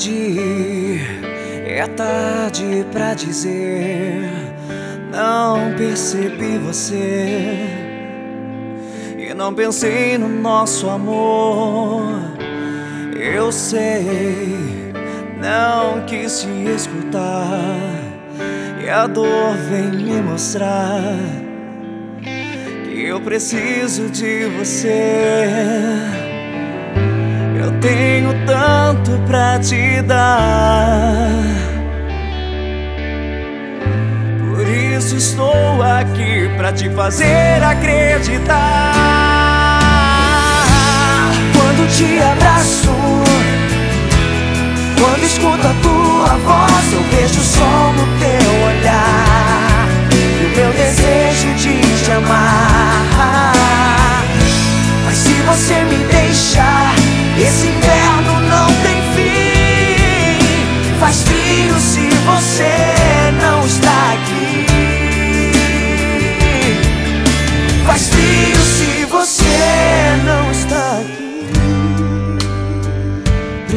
sei, é tarde pra dizer. Não percebi você e não pensei no nosso amor. Eu sei, não quis te escutar e a dor vem me mostrar que eu preciso de você. Eu tenho tanto pra te dar. Por isso estou aqui pra te fazer acreditar. Quando te abraço, quando escuto a tua voz,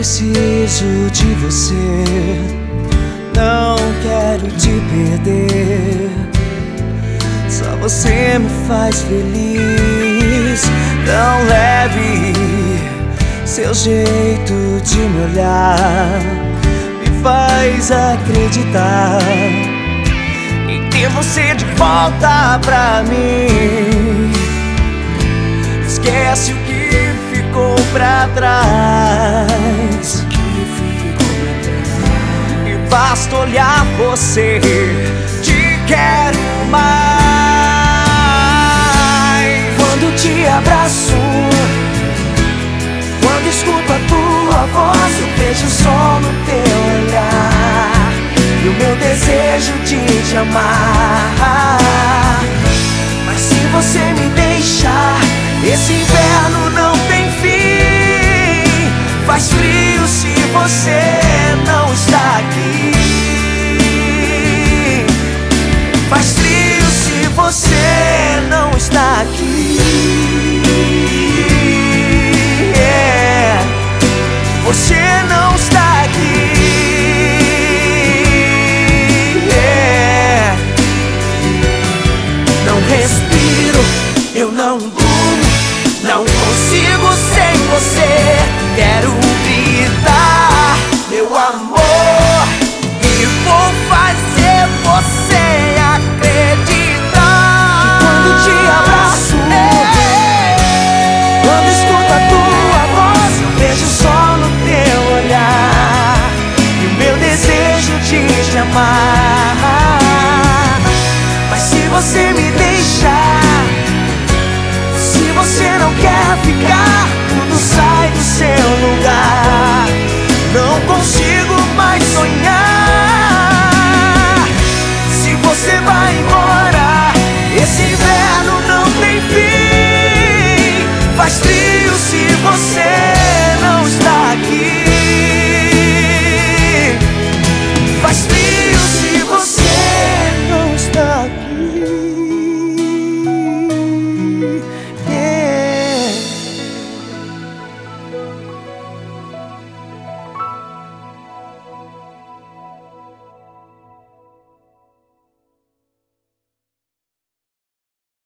Preciso de você. Não quero te perder. Só você me faz feliz. Não leve seu jeito de me olhar me faz acreditar em ter você de volta pra mim. Esquece o que ficou pra trás. Basta olhar você, te quero mais. Quando te abraço escuto a tua voz, eu vejo o sol no teu olhar e o meu desejo de te amar. Você te amar. Mas se você me